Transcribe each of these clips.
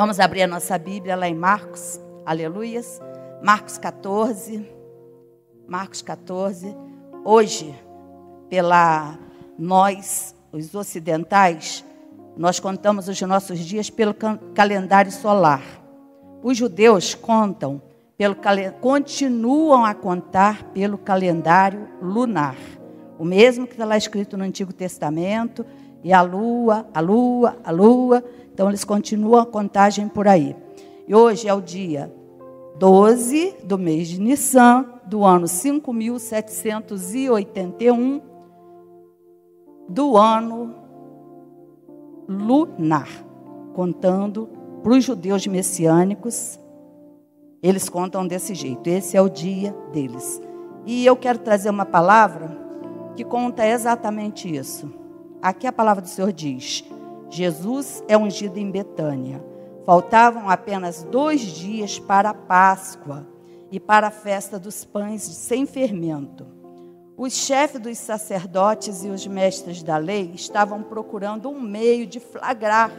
Vamos abrir a nossa Bíblia lá em Marcos, aleluias. Marcos 14. Marcos 14. Hoje, pela nós, os ocidentais, nós contamos os nossos dias pelo calendário solar. Os judeus contam pelo continuam a contar pelo calendário lunar. O mesmo que está lá escrito no Antigo Testamento, e a lua, a lua, a lua. Então eles continuam a contagem por aí. E hoje é o dia 12 do mês de Nissan, do ano 5781 do ano lunar, contando para os judeus messiânicos, eles contam desse jeito. Esse é o dia deles. E eu quero trazer uma palavra que conta exatamente isso. Aqui a palavra do Senhor diz: Jesus é ungido em Betânia. Faltavam apenas dois dias para a Páscoa e para a festa dos pães sem fermento. Os chefes dos sacerdotes e os mestres da lei estavam procurando um meio de flagrar.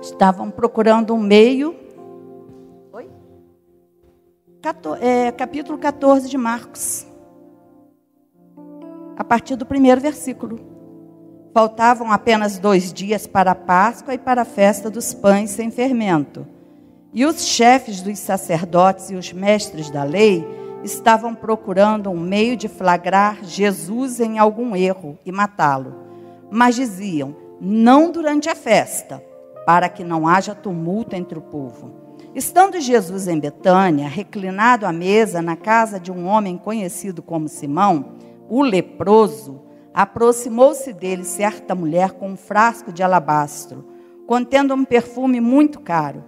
Estavam procurando um meio. Oi? É, capítulo 14 de Marcos. A partir do primeiro versículo. Faltavam apenas dois dias para a Páscoa e para a festa dos pães sem fermento. E os chefes dos sacerdotes e os mestres da lei estavam procurando um meio de flagrar Jesus em algum erro e matá-lo. Mas diziam: não durante a festa, para que não haja tumulto entre o povo. Estando Jesus em Betânia, reclinado à mesa na casa de um homem conhecido como Simão, o leproso, aproximou-se dele certa mulher com um frasco de alabastro, contendo um perfume muito caro,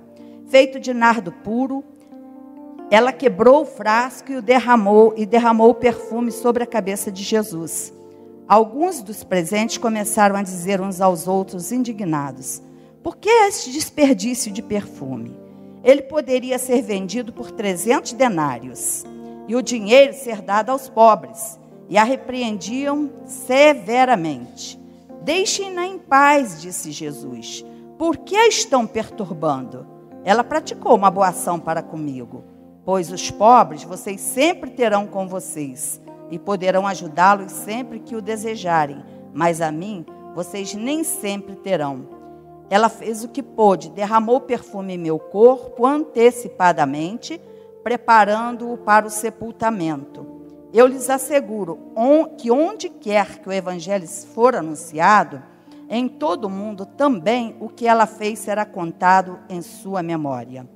feito de nardo puro. Ela quebrou o frasco e o derramou e derramou o perfume sobre a cabeça de Jesus. Alguns dos presentes começaram a dizer uns aos outros indignados: Por que este desperdício de perfume? Ele poderia ser vendido por 300 denários e o dinheiro ser dado aos pobres e a repreendiam severamente. Deixem-na em paz, disse Jesus. Por que a estão perturbando? Ela praticou uma boa ação para comigo, pois os pobres vocês sempre terão com vocês e poderão ajudá-los sempre que o desejarem, mas a mim vocês nem sempre terão. Ela fez o que pôde, derramou perfume em meu corpo antecipadamente, preparando-o para o sepultamento. Eu lhes asseguro que onde quer que o evangelho for anunciado, em todo o mundo também o que ela fez será contado em sua memória.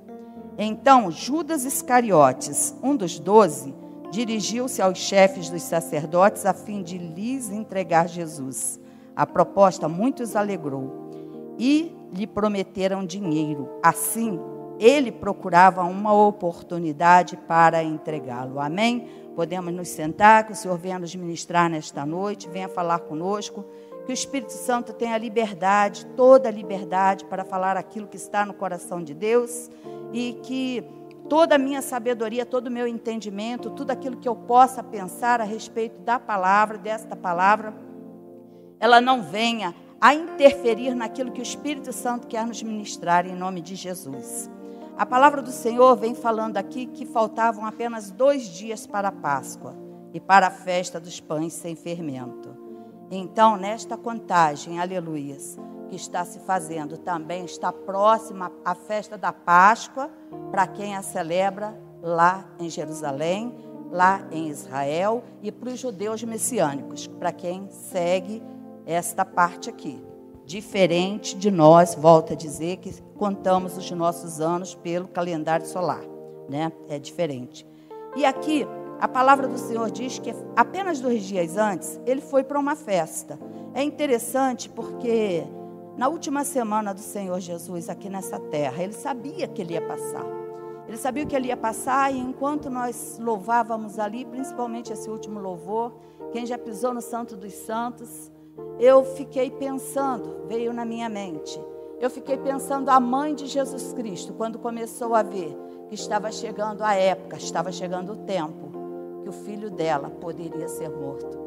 Então Judas Iscariotes, um dos doze, dirigiu-se aos chefes dos sacerdotes a fim de lhes entregar Jesus. A proposta muitos alegrou e lhe prometeram dinheiro. Assim, ele procurava uma oportunidade para entregá-lo. Amém? Podemos nos sentar, que o Senhor venha nos ministrar nesta noite, venha falar conosco, que o Espírito Santo tenha liberdade, toda a liberdade para falar aquilo que está no coração de Deus e que toda a minha sabedoria, todo o meu entendimento, tudo aquilo que eu possa pensar a respeito da palavra, desta palavra, ela não venha a interferir naquilo que o Espírito Santo quer nos ministrar em nome de Jesus. A palavra do Senhor vem falando aqui que faltavam apenas dois dias para a Páscoa e para a festa dos pães sem fermento. Então, nesta contagem, aleluias, que está se fazendo, também está próxima a festa da Páscoa, para quem a celebra lá em Jerusalém, lá em Israel, e para os judeus messiânicos, para quem segue esta parte aqui diferente de nós, volta a dizer, que contamos os nossos anos pelo calendário solar, né? É diferente. E aqui, a palavra do Senhor diz que apenas dois dias antes, ele foi para uma festa. É interessante porque na última semana do Senhor Jesus aqui nessa terra, ele sabia que ele ia passar. Ele sabia que ele ia passar e enquanto nós louvávamos ali, principalmente esse último louvor, quem já pisou no Santo dos Santos, eu fiquei pensando, veio na minha mente, eu fiquei pensando a mãe de Jesus Cristo, quando começou a ver que estava chegando a época, estava chegando o tempo, que o filho dela poderia ser morto.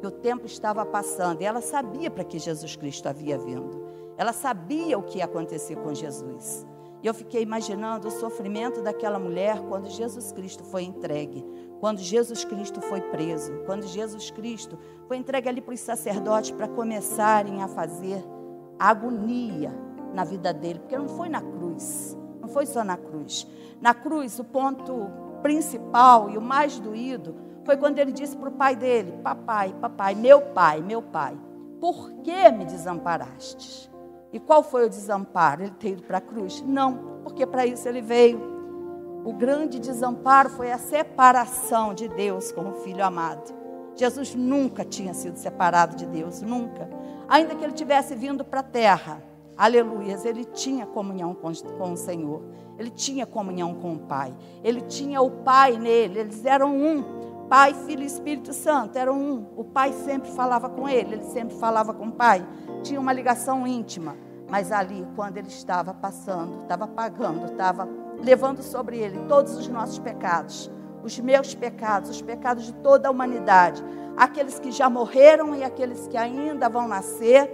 Que o tempo estava passando e ela sabia para que Jesus Cristo havia vindo. Ela sabia o que ia acontecer com Jesus. E eu fiquei imaginando o sofrimento daquela mulher quando Jesus Cristo foi entregue, quando Jesus Cristo foi preso, quando Jesus Cristo foi entregue ali para os sacerdotes para começarem a fazer agonia na vida dele, porque não foi na cruz, não foi só na cruz. Na cruz, o ponto principal e o mais doído foi quando ele disse para o pai dele: Papai, papai, meu pai, meu pai, por que me desamparaste? E qual foi o desamparo? Ele ter ido para a cruz? Não, porque para isso ele veio. O grande desamparo foi a separação de Deus com o filho amado. Jesus nunca tinha sido separado de Deus, nunca. Ainda que ele tivesse vindo para a terra, aleluias, ele tinha comunhão com, com o Senhor, ele tinha comunhão com o Pai, ele tinha o Pai nele, eles eram um. Pai, Filho e Espírito Santo eram um. O Pai sempre falava com ele, ele sempre falava com o Pai. Tinha uma ligação íntima. Mas ali, quando ele estava passando, estava pagando, estava levando sobre ele todos os nossos pecados, os meus pecados, os pecados de toda a humanidade, aqueles que já morreram e aqueles que ainda vão nascer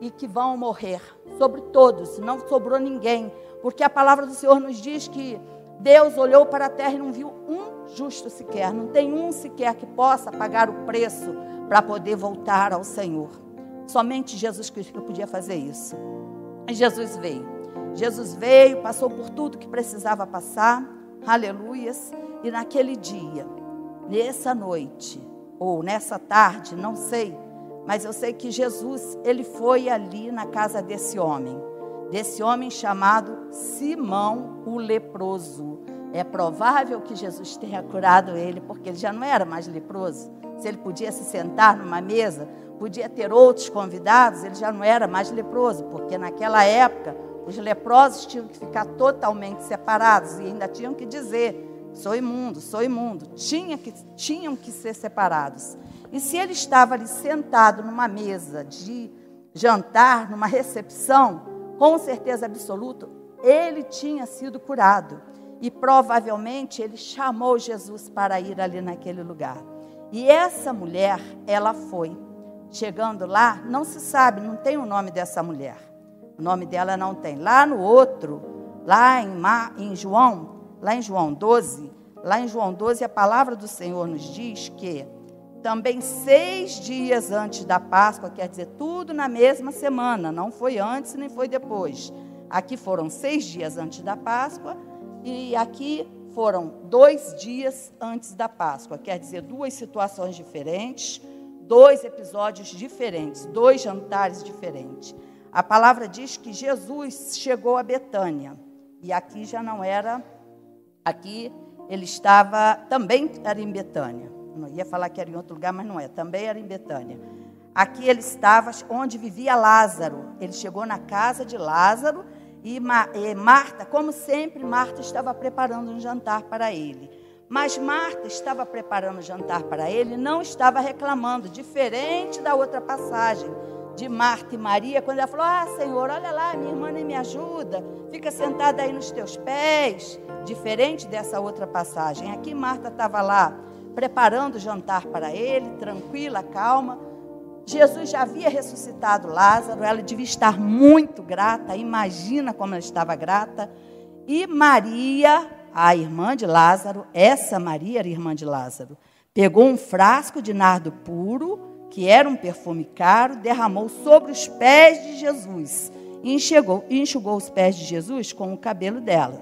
e que vão morrer, sobre todos, não sobrou ninguém, porque a palavra do Senhor nos diz que Deus olhou para a terra e não viu um justo sequer, não tem um sequer que possa pagar o preço para poder voltar ao Senhor. Somente Jesus Cristo podia fazer isso. E Jesus veio. Jesus veio, passou por tudo que precisava passar, aleluias, e naquele dia, nessa noite, ou nessa tarde, não sei, mas eu sei que Jesus, ele foi ali na casa desse homem desse homem chamado Simão o leproso. É provável que Jesus tenha curado ele, porque ele já não era mais leproso. Se ele podia se sentar numa mesa, podia ter outros convidados, ele já não era mais leproso, porque naquela época os leprosos tinham que ficar totalmente separados e ainda tinham que dizer: sou imundo, sou imundo. Tinha que, tinham que ser separados. E se ele estava ali sentado numa mesa de jantar, numa recepção, com certeza absoluta, ele tinha sido curado. E provavelmente ele chamou Jesus para ir ali naquele lugar. E essa mulher, ela foi. Chegando lá, não se sabe, não tem o nome dessa mulher. O nome dela não tem. Lá no outro, lá em, Mar, em João, lá em João 12, lá em João 12, a palavra do Senhor nos diz que também seis dias antes da Páscoa, quer dizer, tudo na mesma semana, não foi antes nem foi depois. Aqui foram seis dias antes da Páscoa e aqui foram dois dias antes da Páscoa, quer dizer, duas situações diferentes, dois episódios diferentes, dois jantares diferentes. A palavra diz que Jesus chegou a Betânia e aqui já não era, aqui ele estava, também era em Betânia. Não ia falar que era em outro lugar, mas não é. Também era em Betânia. Aqui ele estava onde vivia Lázaro. Ele chegou na casa de Lázaro e, Marta, como sempre, Marta estava preparando um jantar para ele. Mas Marta estava preparando o jantar para ele, não estava reclamando, diferente da outra passagem de Marta e Maria, quando ela falou: Ah, Senhor, olha lá, minha irmã nem me ajuda, fica sentada aí nos teus pés. Diferente dessa outra passagem. Aqui Marta estava lá preparando o jantar para ele, tranquila, calma. Jesus já havia ressuscitado Lázaro, ela devia estar muito grata, imagina como ela estava grata. E Maria, a irmã de Lázaro, essa Maria era irmã de Lázaro, pegou um frasco de nardo puro, que era um perfume caro, derramou sobre os pés de Jesus e enxugou, enxugou os pés de Jesus com o cabelo dela.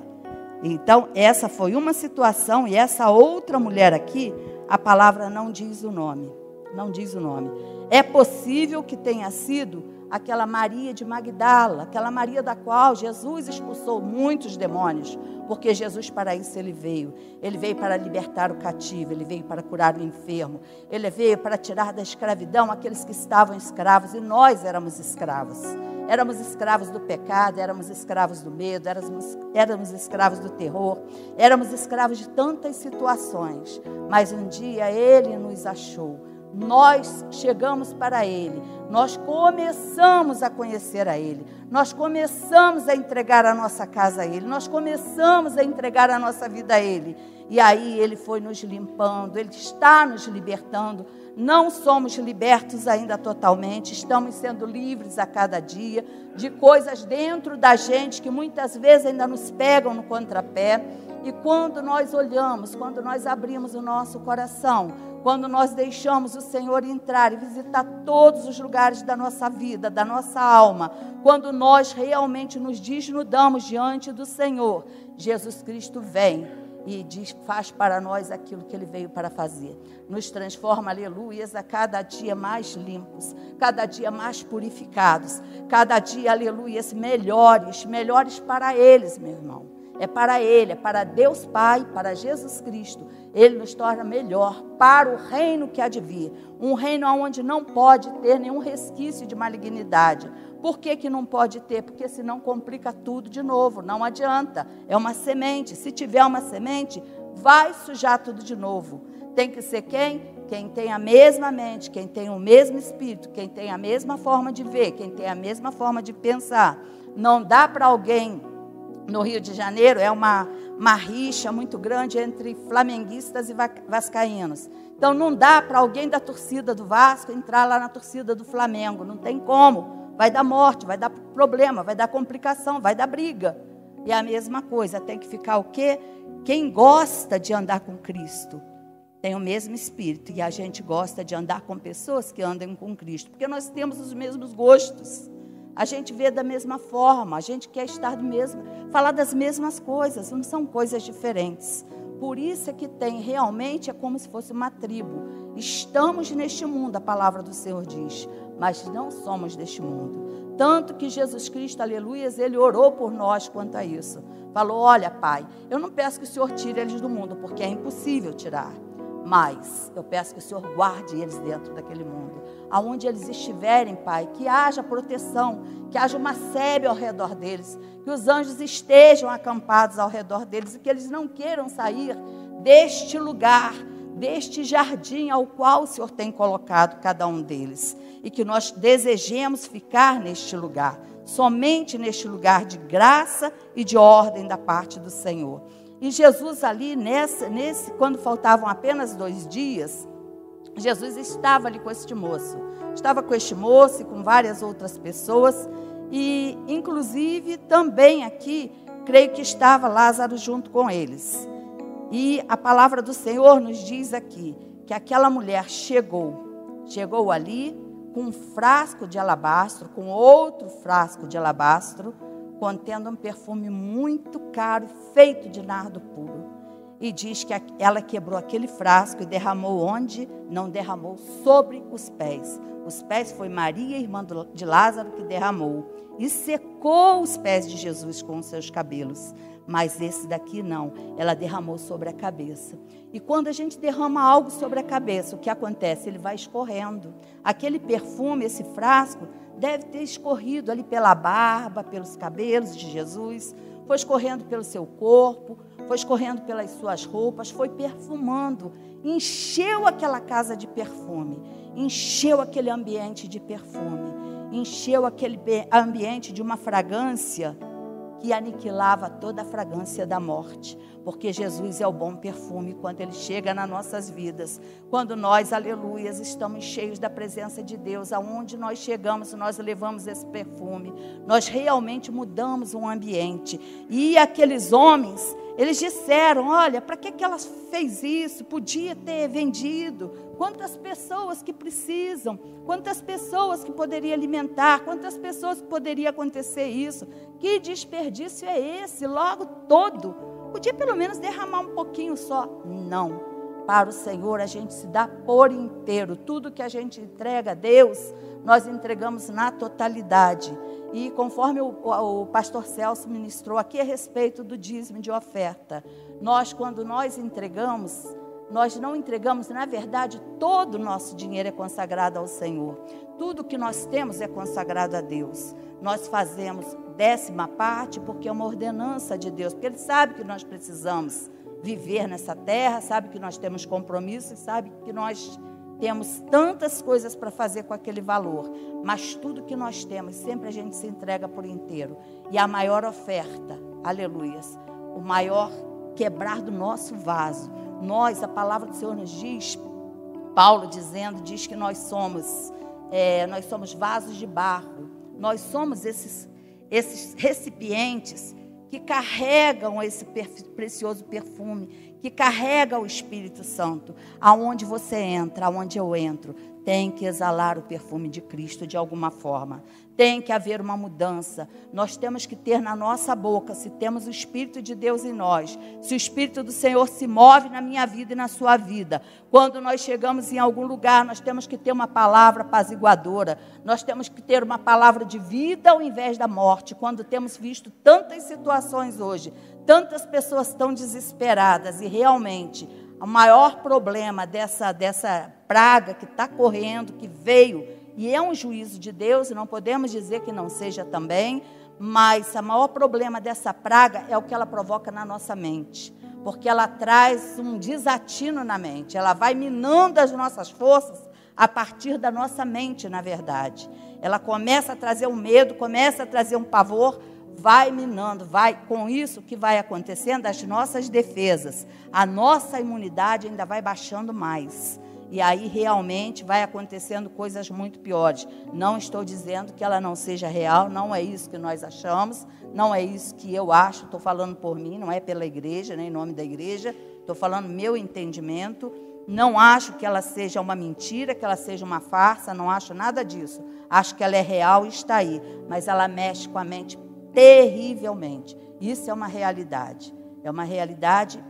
Então, essa foi uma situação, e essa outra mulher aqui, a palavra não diz o nome. Não diz o nome. É possível que tenha sido aquela Maria de Magdala, aquela Maria da qual Jesus expulsou muitos demônios, porque Jesus para isso ele veio. Ele veio para libertar o cativo, ele veio para curar o enfermo, ele veio para tirar da escravidão aqueles que estavam escravos e nós éramos escravos. Éramos escravos do pecado, éramos escravos do medo, éramos, éramos escravos do terror, éramos escravos de tantas situações. Mas um dia Ele nos achou. Nós chegamos para Ele, nós começamos a conhecer a Ele, nós começamos a entregar a nossa casa a Ele, nós começamos a entregar a nossa vida a Ele. E aí ele foi nos limpando, ele está nos libertando. Não somos libertos ainda totalmente, estamos sendo livres a cada dia de coisas dentro da gente que muitas vezes ainda nos pegam no contrapé. E quando nós olhamos, quando nós abrimos o nosso coração, quando nós deixamos o Senhor entrar e visitar todos os lugares da nossa vida, da nossa alma, quando nós realmente nos desnudamos diante do Senhor, Jesus Cristo vem e diz, faz para nós aquilo que ele veio para fazer. Nos transforma, aleluias, a cada dia mais limpos, cada dia mais purificados, cada dia, aleluias, melhores, melhores para eles, meu irmão. É para Ele, é para Deus Pai, para Jesus Cristo. Ele nos torna melhor para o reino que há de vir. Um reino onde não pode ter nenhum resquício de malignidade. Por que, que não pode ter? Porque senão complica tudo de novo. Não adianta. É uma semente. Se tiver uma semente, vai sujar tudo de novo. Tem que ser quem? Quem tem a mesma mente, quem tem o mesmo espírito, quem tem a mesma forma de ver, quem tem a mesma forma de pensar. Não dá para alguém no Rio de Janeiro é uma, uma rixa muito grande entre flamenguistas e vascaínos. Então não dá para alguém da torcida do Vasco entrar lá na torcida do Flamengo, não tem como. Vai dar morte, vai dar problema, vai dar complicação, vai dar briga. E a mesma coisa, tem que ficar o quê? Quem gosta de andar com Cristo tem o mesmo espírito e a gente gosta de andar com pessoas que andam com Cristo, porque nós temos os mesmos gostos a gente vê da mesma forma, a gente quer estar do mesmo, falar das mesmas coisas, não são coisas diferentes. Por isso é que tem realmente é como se fosse uma tribo. Estamos neste mundo, a palavra do Senhor diz, mas não somos deste mundo. Tanto que Jesus Cristo, aleluias, ele orou por nós quanto a isso. Falou: Olha, Pai, eu não peço que o Senhor tire eles do mundo, porque é impossível tirar. Mas eu peço que o Senhor guarde eles dentro daquele mundo aonde eles estiverem, Pai, que haja proteção, que haja uma sebe ao redor deles, que os anjos estejam acampados ao redor deles e que eles não queiram sair deste lugar, deste jardim ao qual o Senhor tem colocado cada um deles e que nós desejemos ficar neste lugar, somente neste lugar de graça e de ordem da parte do Senhor. E Jesus ali nessa, nesse, quando faltavam apenas dois dias, Jesus estava ali com este moço. Estava com este moço e com várias outras pessoas. E, inclusive, também aqui, creio que estava Lázaro junto com eles. E a palavra do Senhor nos diz aqui que aquela mulher chegou, chegou ali com um frasco de alabastro, com outro frasco de alabastro, contendo um perfume muito caro, feito de nardo puro e diz que ela quebrou aquele frasco e derramou onde? Não derramou sobre os pés. Os pés foi Maria, irmã de Lázaro, que derramou. E secou os pés de Jesus com os seus cabelos. Mas esse daqui não, ela derramou sobre a cabeça. E quando a gente derrama algo sobre a cabeça, o que acontece? Ele vai escorrendo. Aquele perfume, esse frasco, deve ter escorrido ali pela barba, pelos cabelos de Jesus, foi escorrendo pelo seu corpo, foi escorrendo pelas suas roupas, foi perfumando, encheu aquela casa de perfume, encheu aquele ambiente de perfume, encheu aquele ambiente de uma fragrância que aniquilava toda a fragrância da morte, porque Jesus é o bom perfume quando ele chega nas nossas vidas. Quando nós, aleluias, estamos cheios da presença de Deus, aonde nós chegamos, nós levamos esse perfume, nós realmente mudamos o ambiente. E aqueles homens, eles disseram: Olha, para que, que ela fez isso? Podia ter vendido. Quantas pessoas que precisam, quantas pessoas que poderia alimentar, quantas pessoas que poderia acontecer isso. Que desperdício é esse? Logo todo. Podia pelo menos derramar um pouquinho só. Não. Para o Senhor a gente se dá por inteiro. Tudo que a gente entrega a Deus, nós entregamos na totalidade. E conforme o, o, pastor Celso ministrou aqui a respeito do dízimo de oferta, nós, quando nós entregamos, nós não entregamos, na verdade, todo o nosso dinheiro é consagrado ao Senhor. Tudo que nós temos é consagrado a Deus. Nós fazemos décima parte porque é uma ordenança de Deus, porque Ele sabe que nós precisamos viver nessa terra, sabe que nós temos compromissos, sabe que nós temos tantas coisas para fazer com aquele valor, mas tudo que nós temos, sempre a gente se entrega por inteiro. E a maior oferta, aleluias, o maior quebrar do nosso vaso. Nós, a palavra do Senhor nos diz, Paulo dizendo, diz que nós somos, é, nós somos vasos de barro. Nós somos esses, esses recipientes que carregam esse precioso perfume, que carrega o Espírito Santo. Aonde você entra, aonde eu entro, tem que exalar o perfume de Cristo de alguma forma. Tem que haver uma mudança. Nós temos que ter na nossa boca, se temos o Espírito de Deus em nós, se o Espírito do Senhor se move na minha vida e na sua vida. Quando nós chegamos em algum lugar, nós temos que ter uma palavra apaziguadora. Nós temos que ter uma palavra de vida ao invés da morte. Quando temos visto tantas situações hoje, tantas pessoas tão desesperadas e realmente o maior problema dessa, dessa praga que está correndo, que veio e é um juízo de Deus, e não podemos dizer que não seja também, mas o maior problema dessa praga é o que ela provoca na nossa mente, porque ela traz um desatino na mente, ela vai minando as nossas forças a partir da nossa mente, na verdade. Ela começa a trazer um medo, começa a trazer um pavor, vai minando, vai com isso que vai acontecendo, as nossas defesas, a nossa imunidade ainda vai baixando mais e aí realmente vai acontecendo coisas muito piores. Não estou dizendo que ela não seja real, não é isso que nós achamos, não é isso que eu acho, estou falando por mim, não é pela igreja, nem em nome da igreja, estou falando meu entendimento. Não acho que ela seja uma mentira, que ela seja uma farsa, não acho nada disso. Acho que ela é real e está aí, mas ela mexe com a mente terrivelmente. Isso é uma realidade. É uma realidade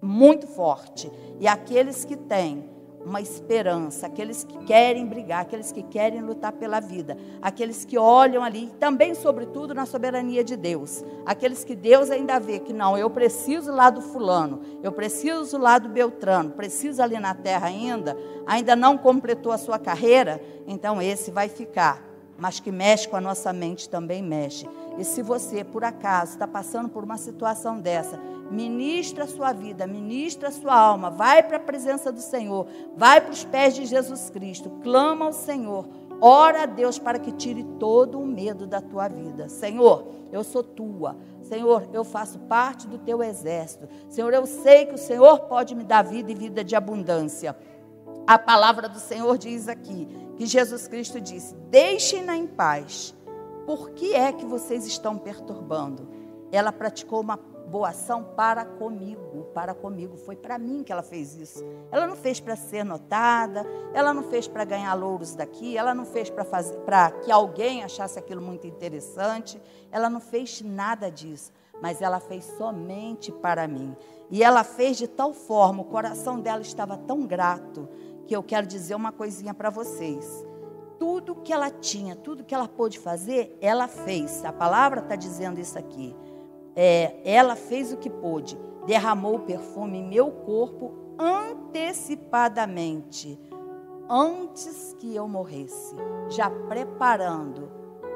muito forte. E aqueles que têm uma esperança, aqueles que querem brigar, aqueles que querem lutar pela vida, aqueles que olham ali, também, sobretudo, na soberania de Deus, aqueles que Deus ainda vê que não, eu preciso lá do fulano, eu preciso lá do Beltrano, preciso ali na terra ainda, ainda não completou a sua carreira, então esse vai ficar mas que mexe com a nossa mente também mexe. E se você, por acaso, está passando por uma situação dessa, ministra a sua vida, ministra a sua alma, vai para a presença do Senhor, vai para os pés de Jesus Cristo, clama ao Senhor, ora a Deus para que tire todo o medo da tua vida. Senhor, eu sou tua. Senhor, eu faço parte do teu exército. Senhor, eu sei que o Senhor pode me dar vida e vida de abundância. A palavra do Senhor diz aqui que Jesus Cristo disse: Deixem-na em paz. Por que é que vocês estão perturbando? Ela praticou uma boa ação para comigo, para comigo. Foi para mim que ela fez isso. Ela não fez para ser notada, ela não fez para ganhar louros daqui, ela não fez para que alguém achasse aquilo muito interessante. Ela não fez nada disso, mas ela fez somente para mim. E ela fez de tal forma, o coração dela estava tão grato que eu quero dizer uma coisinha para vocês. Tudo que ela tinha, tudo que ela pôde fazer, ela fez. A palavra está dizendo isso aqui. É, ela fez o que pôde, derramou o perfume em meu corpo antecipadamente, antes que eu morresse, já preparando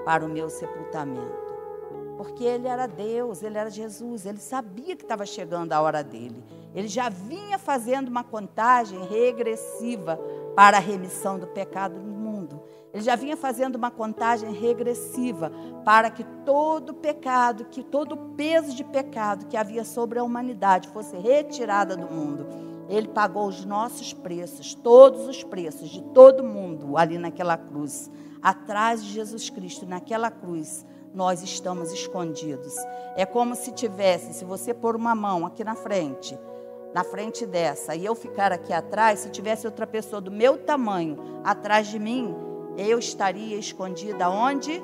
para o meu sepultamento. Porque ele era Deus, ele era Jesus, ele sabia que estava chegando a hora dele. Ele já vinha fazendo uma contagem regressiva para a remissão do pecado. Ele já vinha fazendo uma contagem regressiva para que todo pecado, que todo peso de pecado que havia sobre a humanidade fosse retirada do mundo. Ele pagou os nossos preços, todos os preços de todo mundo ali naquela cruz. Atrás de Jesus Cristo, naquela cruz, nós estamos escondidos. É como se tivesse, se você pôr uma mão aqui na frente, na frente dessa e eu ficar aqui atrás, se tivesse outra pessoa do meu tamanho atrás de mim, eu estaria escondida onde?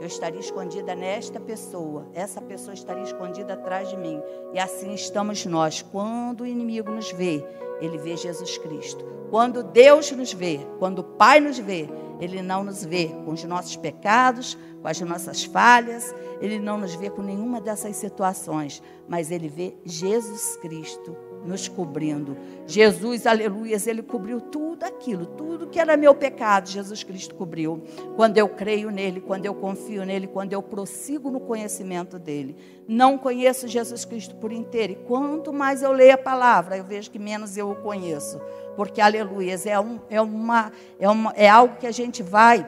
Eu estaria escondida nesta pessoa. Essa pessoa estaria escondida atrás de mim. E assim estamos nós. Quando o inimigo nos vê, ele vê Jesus Cristo. Quando Deus nos vê, quando o Pai nos vê, ele não nos vê com os nossos pecados, com as nossas falhas, ele não nos vê com nenhuma dessas situações, mas ele vê Jesus Cristo nos cobrindo. Jesus, aleluias, ele cobriu tudo aquilo, tudo que era meu pecado, Jesus Cristo cobriu. Quando eu creio nele, quando eu confio nele, quando eu prossigo no conhecimento dele. Não conheço Jesus Cristo por inteiro, e quanto mais eu leio a palavra, eu vejo que menos eu o conheço. Porque, aleluias, é, um, é, uma, é, uma, é algo que a gente vai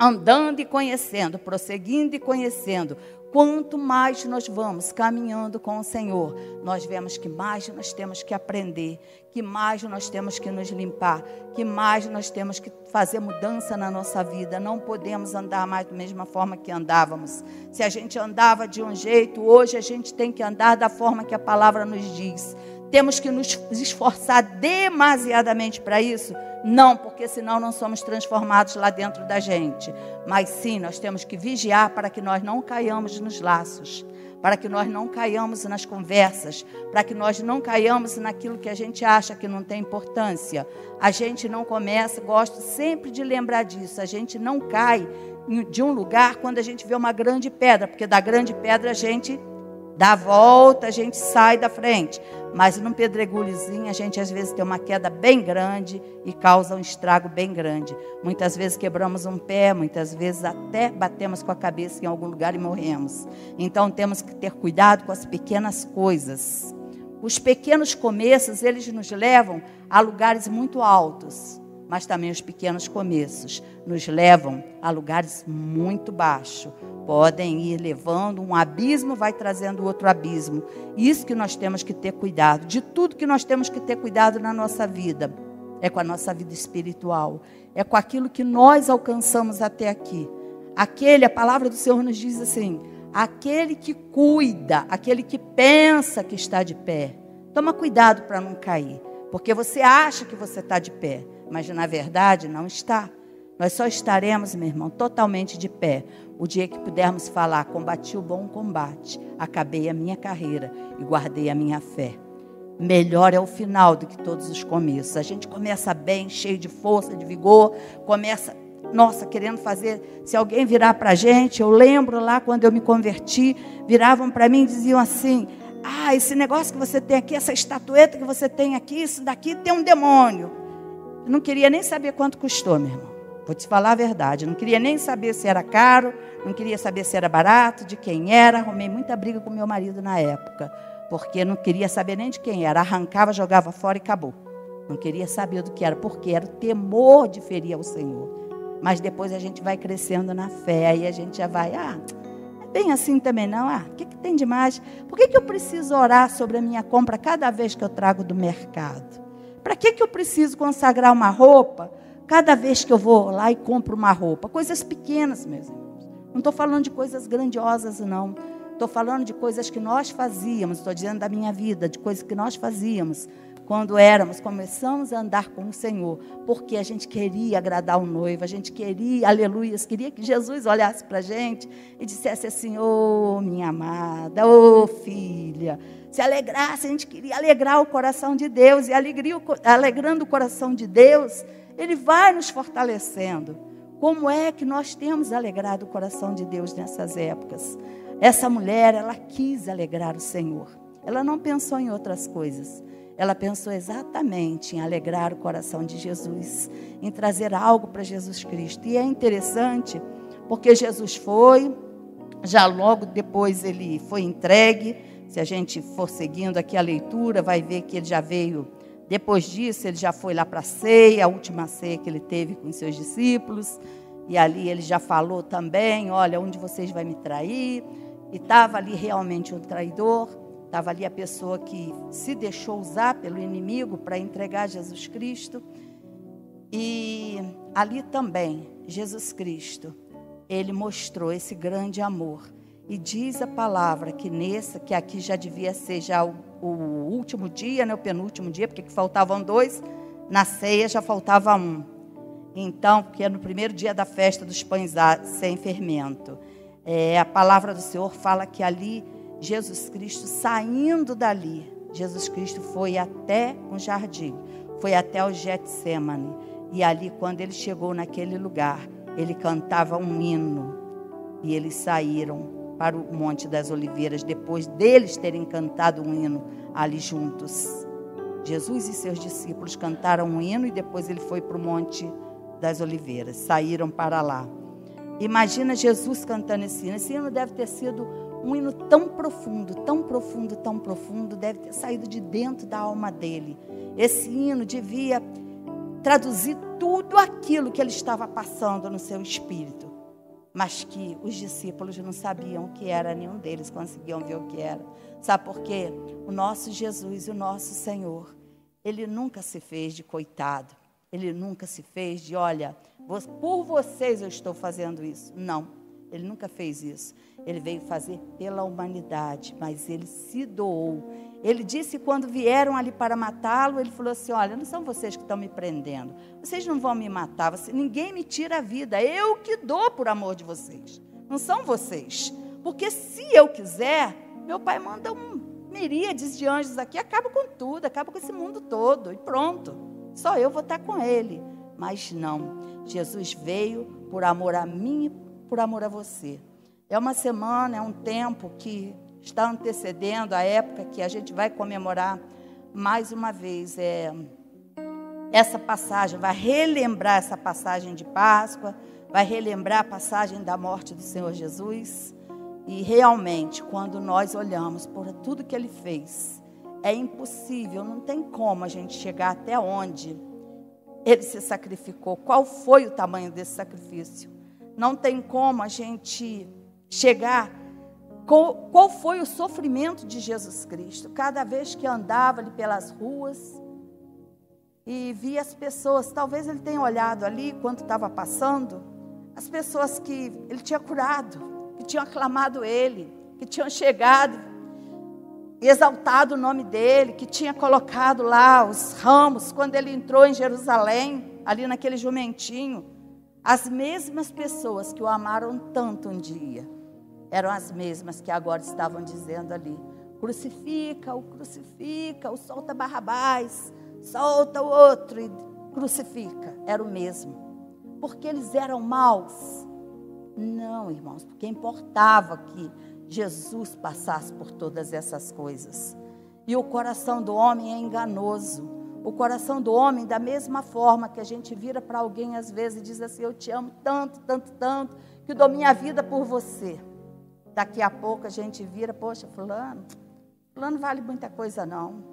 andando e conhecendo, prosseguindo e conhecendo, Quanto mais nós vamos caminhando com o Senhor, nós vemos que mais nós temos que aprender, que mais nós temos que nos limpar, que mais nós temos que fazer mudança na nossa vida. Não podemos andar mais da mesma forma que andávamos. Se a gente andava de um jeito, hoje a gente tem que andar da forma que a palavra nos diz. Temos que nos esforçar demasiadamente para isso? Não, porque senão não somos transformados lá dentro da gente. Mas sim, nós temos que vigiar para que nós não caiamos nos laços, para que nós não caiamos nas conversas, para que nós não caiamos naquilo que a gente acha que não tem importância. A gente não começa, gosto sempre de lembrar disso, a gente não cai de um lugar quando a gente vê uma grande pedra, porque da grande pedra a gente dá a volta, a gente sai da frente. Mas num pedregulhozinho, a gente às vezes tem uma queda bem grande e causa um estrago bem grande. Muitas vezes quebramos um pé, muitas vezes até batemos com a cabeça em algum lugar e morremos. Então temos que ter cuidado com as pequenas coisas. Os pequenos começos, eles nos levam a lugares muito altos mas também os pequenos começos nos levam a lugares muito baixos. Podem ir levando um abismo, vai trazendo outro abismo. Isso que nós temos que ter cuidado. De tudo que nós temos que ter cuidado na nossa vida, é com a nossa vida espiritual, é com aquilo que nós alcançamos até aqui. Aquele, a palavra do Senhor nos diz assim: aquele que cuida, aquele que pensa que está de pé. Toma cuidado para não cair, porque você acha que você está de pé mas na verdade não está. Nós só estaremos, meu irmão, totalmente de pé o dia que pudermos falar: combati o bom combate, acabei a minha carreira e guardei a minha fé. Melhor é o final do que todos os começos. A gente começa bem, cheio de força, de vigor, começa, nossa, querendo fazer. Se alguém virar para a gente, eu lembro lá quando eu me converti, viravam para mim e diziam assim: Ah, esse negócio que você tem aqui, essa estatueta que você tem aqui, isso daqui tem um demônio. Eu não queria nem saber quanto custou, meu irmão. Vou te falar a verdade. Eu não queria nem saber se era caro, não queria saber se era barato, de quem era. Arrumei muita briga com meu marido na época, porque não queria saber nem de quem era. Arrancava, jogava fora e acabou. Não queria saber do que era, porque era o temor de ferir ao Senhor. Mas depois a gente vai crescendo na fé, aí a gente já vai, ah, é bem assim também não. Ah, o que, que tem de mais? Por que, que eu preciso orar sobre a minha compra cada vez que eu trago do mercado? Para que, que eu preciso consagrar uma roupa cada vez que eu vou lá e compro uma roupa? Coisas pequenas, meus irmãos. Não estou falando de coisas grandiosas, não. Estou falando de coisas que nós fazíamos, estou dizendo da minha vida, de coisas que nós fazíamos quando éramos, começamos a andar com o Senhor, porque a gente queria agradar o noivo, a gente queria, aleluia, queria que Jesus olhasse para a gente e dissesse assim: Ô oh, minha amada, ô oh, filha, se alegrasse, a gente queria alegrar o coração de Deus, e alegria, alegrando o coração de Deus, Ele vai nos fortalecendo. Como é que nós temos alegrado o coração de Deus nessas épocas? Essa mulher, ela quis alegrar o Senhor. Ela não pensou em outras coisas. Ela pensou exatamente em alegrar o coração de Jesus, em trazer algo para Jesus Cristo. E é interessante, porque Jesus foi, já logo depois ele foi entregue, se a gente for seguindo aqui a leitura, vai ver que ele já veio. Depois disso, ele já foi lá para a ceia, a última ceia que ele teve com seus discípulos. E ali ele já falou também: Olha, um de vocês vai me trair. E estava ali realmente um traidor. Estava ali a pessoa que se deixou usar pelo inimigo para entregar Jesus Cristo. E ali também, Jesus Cristo, ele mostrou esse grande amor e diz a palavra que nessa, que aqui já devia ser já o, o último dia, né, o penúltimo dia, porque faltavam dois, na ceia já faltava um. Então, porque é no primeiro dia da festa dos pães sem fermento. É, a palavra do Senhor fala que ali, Jesus Cristo saindo dali, Jesus Cristo foi até um jardim, foi até o Getsemane. E ali, quando ele chegou naquele lugar, ele cantava um hino. E eles saíram para o Monte das Oliveiras, depois deles terem cantado um hino ali juntos. Jesus e seus discípulos cantaram um hino e depois ele foi para o Monte das Oliveiras, saíram para lá. Imagina Jesus cantando esse hino. Esse hino deve ter sido um hino tão profundo, tão profundo, tão profundo, deve ter saído de dentro da alma dele. Esse hino devia traduzir tudo aquilo que ele estava passando no seu espírito. Mas que os discípulos não sabiam o que era, nenhum deles conseguiam ver o que era. Sabe por quê? O nosso Jesus, o nosso Senhor, ele nunca se fez de coitado. Ele nunca se fez de, olha, por vocês eu estou fazendo isso. Não, ele nunca fez isso. Ele veio fazer pela humanidade, mas ele se doou. Ele disse quando vieram ali para matá-lo, ele falou assim: Olha, não são vocês que estão me prendendo. Vocês não vão me matar. Você, ninguém me tira a vida. Eu que dou por amor de vocês. Não são vocês. Porque se eu quiser, meu pai manda um miríades de anjos aqui, acaba com tudo, acaba com esse mundo todo. E pronto. Só eu vou estar com ele. Mas não. Jesus veio por amor a mim e por amor a você. É uma semana, é um tempo que está antecedendo a época que a gente vai comemorar mais uma vez é, essa passagem, vai relembrar essa passagem de Páscoa, vai relembrar a passagem da morte do Senhor Jesus. E realmente, quando nós olhamos por tudo que ele fez, é impossível, não tem como a gente chegar até onde ele se sacrificou. Qual foi o tamanho desse sacrifício? Não tem como a gente chegar qual, foi o sofrimento de Jesus Cristo? Cada vez que andava ali pelas ruas e via as pessoas, talvez ele tenha olhado ali quando estava passando, as pessoas que ele tinha curado, que tinham aclamado ele, que tinham chegado, exaltado o nome dele, que tinha colocado lá os ramos quando ele entrou em Jerusalém, ali naquele jumentinho. As mesmas pessoas que o amaram tanto um dia eram as mesmas que agora estavam dizendo ali: crucifica-o, crucifica-o, solta Barrabás, solta o outro e crucifica. Era o mesmo. Porque eles eram maus? Não, irmãos, porque importava que Jesus passasse por todas essas coisas. E o coração do homem é enganoso. O coração do homem, da mesma forma que a gente vira para alguém às vezes e diz assim: Eu te amo tanto, tanto, tanto, que dou minha vida por você. Daqui a pouco a gente vira, poxa, fulano, fulano vale muita coisa não.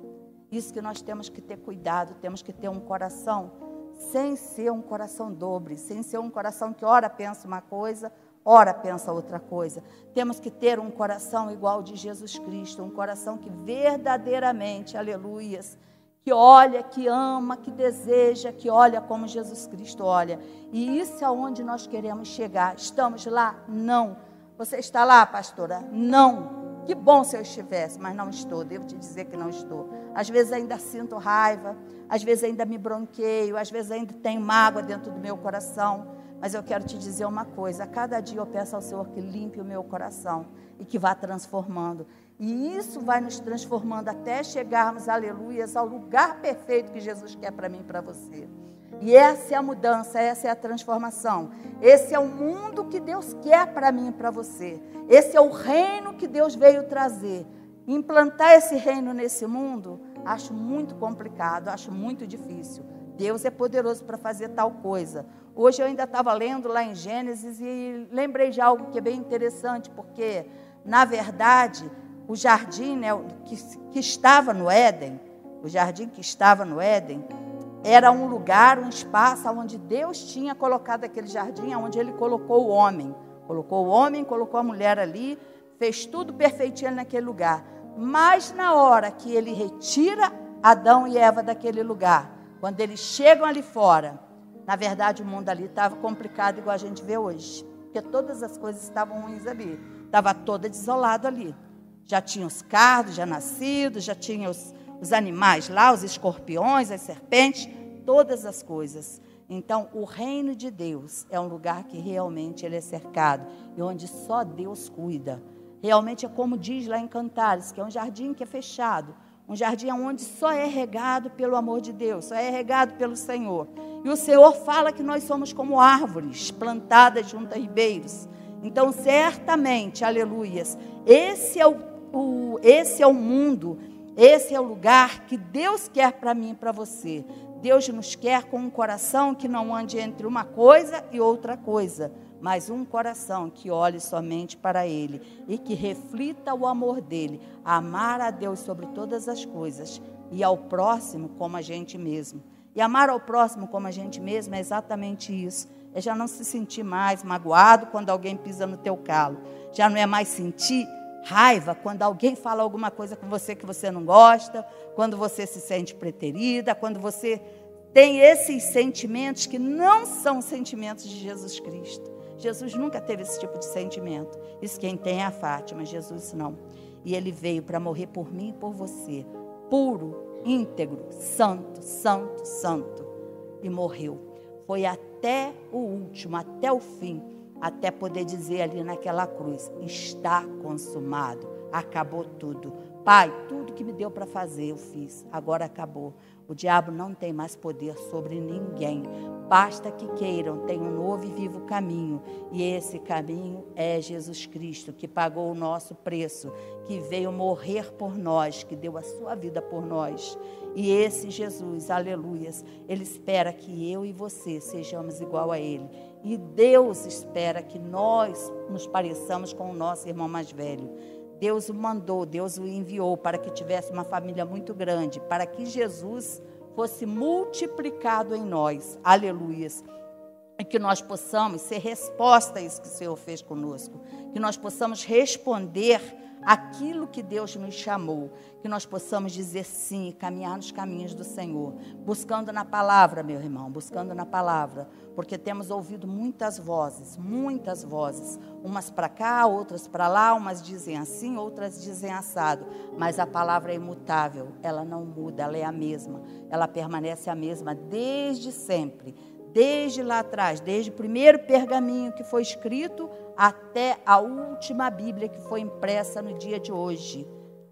Isso que nós temos que ter cuidado, temos que ter um coração sem ser um coração dobre, sem ser um coração que ora pensa uma coisa, ora pensa outra coisa. Temos que ter um coração igual de Jesus Cristo, um coração que verdadeiramente, aleluias, que olha, que ama, que deseja, que olha como Jesus Cristo olha. E isso é onde nós queremos chegar. Estamos lá? Não. Você está lá, pastora? Não. Que bom se eu estivesse, mas não estou. Devo te dizer que não estou. Às vezes ainda sinto raiva, às vezes ainda me bronqueio, às vezes ainda tenho mágoa dentro do meu coração. Mas eu quero te dizer uma coisa: a cada dia eu peço ao Senhor que limpe o meu coração e que vá transformando. E isso vai nos transformando até chegarmos, aleluias, ao lugar perfeito que Jesus quer para mim e para você. E essa é a mudança, essa é a transformação. Esse é o mundo que Deus quer para mim e para você. Esse é o reino que Deus veio trazer. Implantar esse reino nesse mundo, acho muito complicado, acho muito difícil. Deus é poderoso para fazer tal coisa. Hoje eu ainda estava lendo lá em Gênesis e lembrei de algo que é bem interessante, porque, na verdade, o jardim né, que, que estava no Éden, o jardim que estava no Éden, era um lugar, um espaço onde Deus tinha colocado aquele jardim, onde Ele colocou o homem. Colocou o homem, colocou a mulher ali, fez tudo perfeitinho naquele lugar. Mas na hora que Ele retira Adão e Eva daquele lugar, quando eles chegam ali fora, na verdade o mundo ali estava complicado igual a gente vê hoje. Porque todas as coisas estavam ruins ali. Estava toda desolado ali. Já tinha os cardos, já nascidos, já tinha os, os animais lá, os escorpiões, as serpentes, todas as coisas. Então, o reino de Deus é um lugar que realmente ele é cercado e onde só Deus cuida. Realmente é como diz lá em Cantares, que é um jardim que é fechado, um jardim onde só é regado pelo amor de Deus, só é regado pelo Senhor. E o Senhor fala que nós somos como árvores plantadas junto a ribeiros. Então, certamente, aleluias, esse é o, o esse é o mundo esse é o lugar que Deus quer para mim e para você. Deus nos quer com um coração que não ande entre uma coisa e outra coisa, mas um coração que olhe somente para Ele e que reflita o amor dele, amar a Deus sobre todas as coisas e ao próximo como a gente mesmo. E amar ao próximo como a gente mesmo é exatamente isso é já não se sentir mais magoado quando alguém pisa no teu calo. Já não é mais sentir raiva quando alguém fala alguma coisa com você que você não gosta, quando você se sente preterida, quando você tem esses sentimentos que não são sentimentos de Jesus Cristo. Jesus nunca teve esse tipo de sentimento. Isso quem tem é a Fátima, Jesus não. E ele veio para morrer por mim e por você, puro, íntegro, santo, santo, santo. E morreu. Foi até o último, até o fim, até poder dizer ali naquela cruz: está consumado, acabou tudo. Pai, tudo que me deu para fazer eu fiz, agora acabou. O diabo não tem mais poder sobre ninguém. Basta que queiram, tem um novo e vivo caminho. E esse caminho é Jesus Cristo, que pagou o nosso preço, que veio morrer por nós, que deu a sua vida por nós. E esse Jesus, aleluias, ele espera que eu e você sejamos igual a ele. E Deus espera que nós nos pareçamos com o nosso irmão mais velho. Deus o mandou, Deus o enviou para que tivesse uma família muito grande, para que Jesus fosse multiplicado em nós. Aleluias. E que nós possamos ser resposta a isso que o Senhor fez conosco. Que nós possamos responder aquilo que Deus nos chamou, que nós possamos dizer sim e caminhar nos caminhos do Senhor, buscando na palavra, meu irmão, buscando na palavra, porque temos ouvido muitas vozes, muitas vozes, umas para cá, outras para lá, umas dizem assim, outras dizem assado, mas a palavra é imutável, ela não muda, ela é a mesma, ela permanece a mesma desde sempre desde lá atrás, desde o primeiro pergaminho que foi escrito até a última Bíblia que foi impressa no dia de hoje.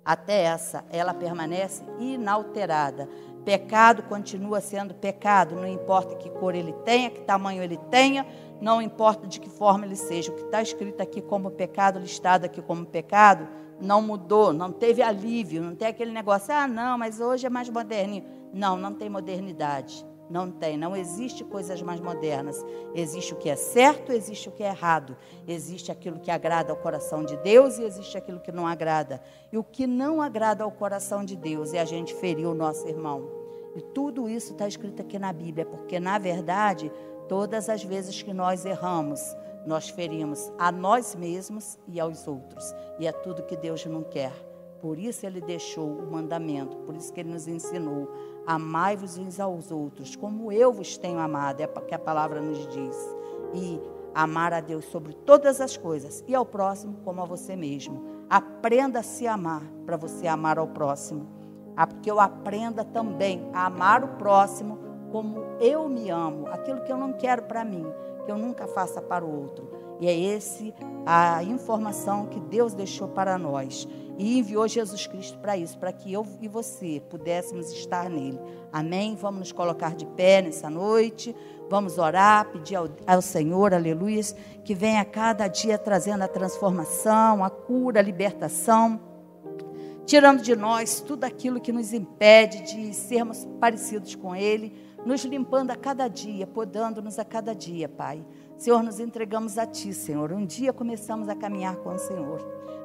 Até essa, ela permanece inalterada. Pecado continua sendo pecado, não importa que cor ele tenha, que tamanho ele tenha, não importa de que forma ele seja. O que está escrito aqui como pecado, listado aqui como pecado, não mudou, não teve alívio, não tem aquele negócio, ah, não, mas hoje é mais moderninho. Não, não tem modernidade. Não tem, não existe coisas mais modernas. Existe o que é certo, existe o que é errado. Existe aquilo que agrada ao coração de Deus e existe aquilo que não agrada. E o que não agrada ao coração de Deus é a gente ferir o nosso irmão. E tudo isso está escrito aqui na Bíblia, porque na verdade, todas as vezes que nós erramos, nós ferimos a nós mesmos e aos outros. E é tudo que Deus não quer. Por isso ele deixou o mandamento, por isso que ele nos ensinou Amai-vos uns aos outros, como eu vos tenho amado, é o que a palavra nos diz. E amar a Deus sobre todas as coisas e ao próximo como a você mesmo. Aprenda a se amar para você amar ao próximo. Ah, porque eu aprenda também a amar o próximo como eu me amo, aquilo que eu não quero para mim, que eu nunca faça para o outro. E é esse a informação que Deus deixou para nós e enviou Jesus Cristo para isso, para que eu e você pudéssemos estar nele. Amém? Vamos nos colocar de pé nessa noite, vamos orar, pedir ao, ao Senhor, aleluia, que venha cada dia trazendo a transformação, a cura, a libertação, tirando de nós tudo aquilo que nos impede de sermos parecidos com Ele, nos limpando a cada dia, podando-nos a cada dia, Pai. Senhor, nos entregamos a Ti, Senhor. Um dia começamos a caminhar com o Senhor.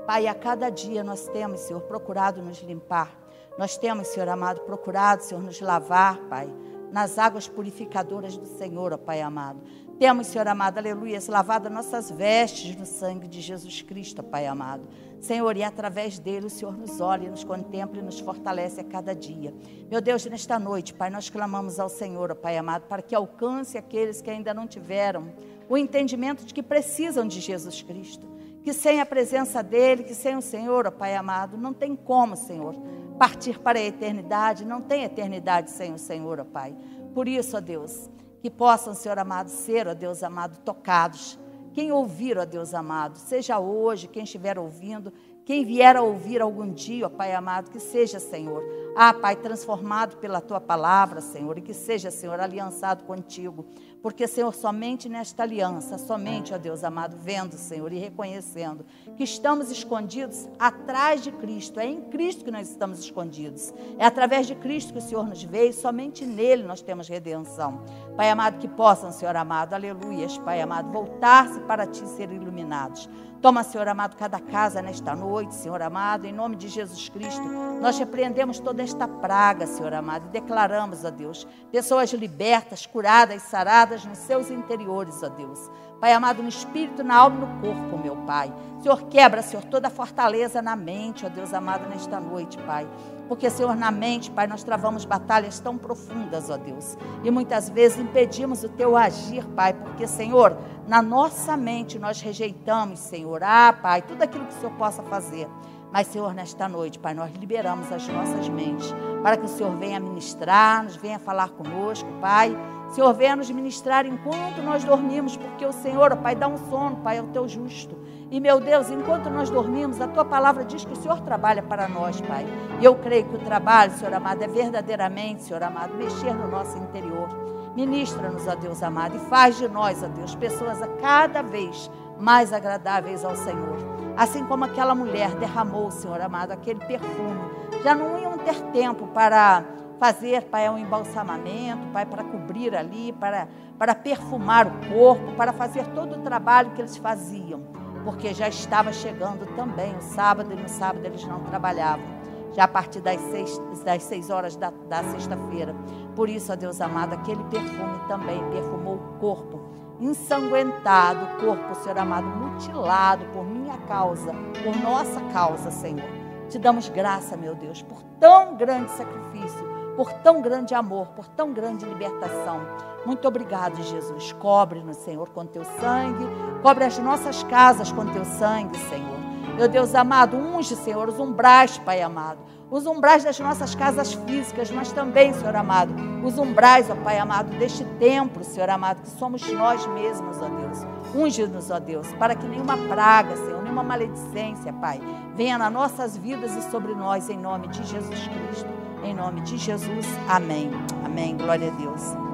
Pai, a cada dia nós temos, Senhor, procurado nos limpar. Nós temos, Senhor amado, procurado, Senhor, nos lavar, Pai, nas águas purificadoras do Senhor, ó Pai amado. Temos, Senhor amado, aleluia, lavado nossas vestes no sangue de Jesus Cristo, Pai amado. Senhor, e através dele o Senhor nos olha, nos contempla e nos fortalece a cada dia. Meu Deus, nesta noite, Pai, nós clamamos ao Senhor, ó Pai amado, para que alcance aqueles que ainda não tiveram o entendimento de que precisam de Jesus Cristo que sem a presença dEle, que sem o Senhor, ó Pai amado, não tem como, Senhor, partir para a eternidade, não tem eternidade sem o Senhor, ó Pai. Por isso, ó Deus, que possam, Senhor amado, ser, ó Deus amado, tocados. Quem ouvir, ó Deus amado, seja hoje, quem estiver ouvindo, quem vier a ouvir algum dia, ó Pai amado, que seja, Senhor, ah, Pai, transformado pela tua palavra, Senhor, e que seja, Senhor, aliançado contigo. Porque, Senhor, somente nesta aliança, somente, ó Deus amado, vendo, Senhor, e reconhecendo que estamos escondidos atrás de Cristo. É em Cristo que nós estamos escondidos. É através de Cristo que o Senhor nos e somente nele nós temos redenção. Pai amado, que possam, Senhor amado, aleluias, Pai amado, voltar-se para ti e ser iluminados. Toma, Senhor amado, cada casa nesta noite, Senhor amado, em nome de Jesus Cristo. Nós repreendemos toda esta praga, Senhor amado, e declaramos, ó Deus, pessoas libertas, curadas, saradas nos seus interiores, ó Deus. Pai amado, no espírito, na alma e no corpo, meu Pai. Senhor, quebra, Senhor, toda fortaleza na mente, ó Deus amado, nesta noite, Pai. Porque, Senhor, na mente, Pai, nós travamos batalhas tão profundas, ó Deus. E muitas vezes impedimos o teu agir, Pai. Porque, Senhor, na nossa mente nós rejeitamos, Senhor. Ah, Pai, tudo aquilo que o Senhor possa fazer. Mas, Senhor, nesta noite, Pai, nós liberamos as nossas mentes para que o Senhor venha ministrar, nos venha falar conosco, Pai. Senhor, venha nos ministrar enquanto nós dormimos, porque o Senhor, Pai, dá um sono, Pai, é o teu justo. E, meu Deus, enquanto nós dormimos, a tua palavra diz que o Senhor trabalha para nós, Pai. E eu creio que o trabalho, Senhor amado, é verdadeiramente, Senhor amado, mexer no nosso interior. Ministra-nos, ó Deus amado, e faz de nós, ó Deus, pessoas a cada vez mais agradáveis ao Senhor. Assim como aquela mulher derramou, Senhor amado, aquele perfume. Já não iam ter tempo para fazer, Pai, um embalsamamento, Pai, para cobrir ali, para, para perfumar o corpo, para fazer todo o trabalho que eles faziam, porque já estava chegando também o sábado, e no sábado eles não trabalhavam, já a partir das seis, das seis horas da, da sexta-feira. Por isso, ó Deus amado, aquele perfume também perfumou o corpo, ensanguentado, o corpo, Senhor amado, mutilado por minha causa, por nossa causa, Senhor. Te damos graça, meu Deus, por tão grande sacrifício por tão grande amor, por tão grande libertação. Muito obrigado, Jesus. Cobre-nos, Senhor, com teu sangue. Cobre as nossas casas com teu sangue, Senhor. Meu Deus amado, unge, Senhor, os umbrais, Pai amado. Os umbrais das nossas casas físicas, mas também, Senhor amado, os umbrais, ó Pai amado, deste templo, Senhor amado, que somos nós mesmos, ó Deus. Unge-nos, ó Deus, para que nenhuma praga, Senhor, nenhuma maledicência, Pai, venha nas nossas vidas e sobre nós, em nome de Jesus Cristo. Em nome de Jesus, amém. Amém. Glória a Deus.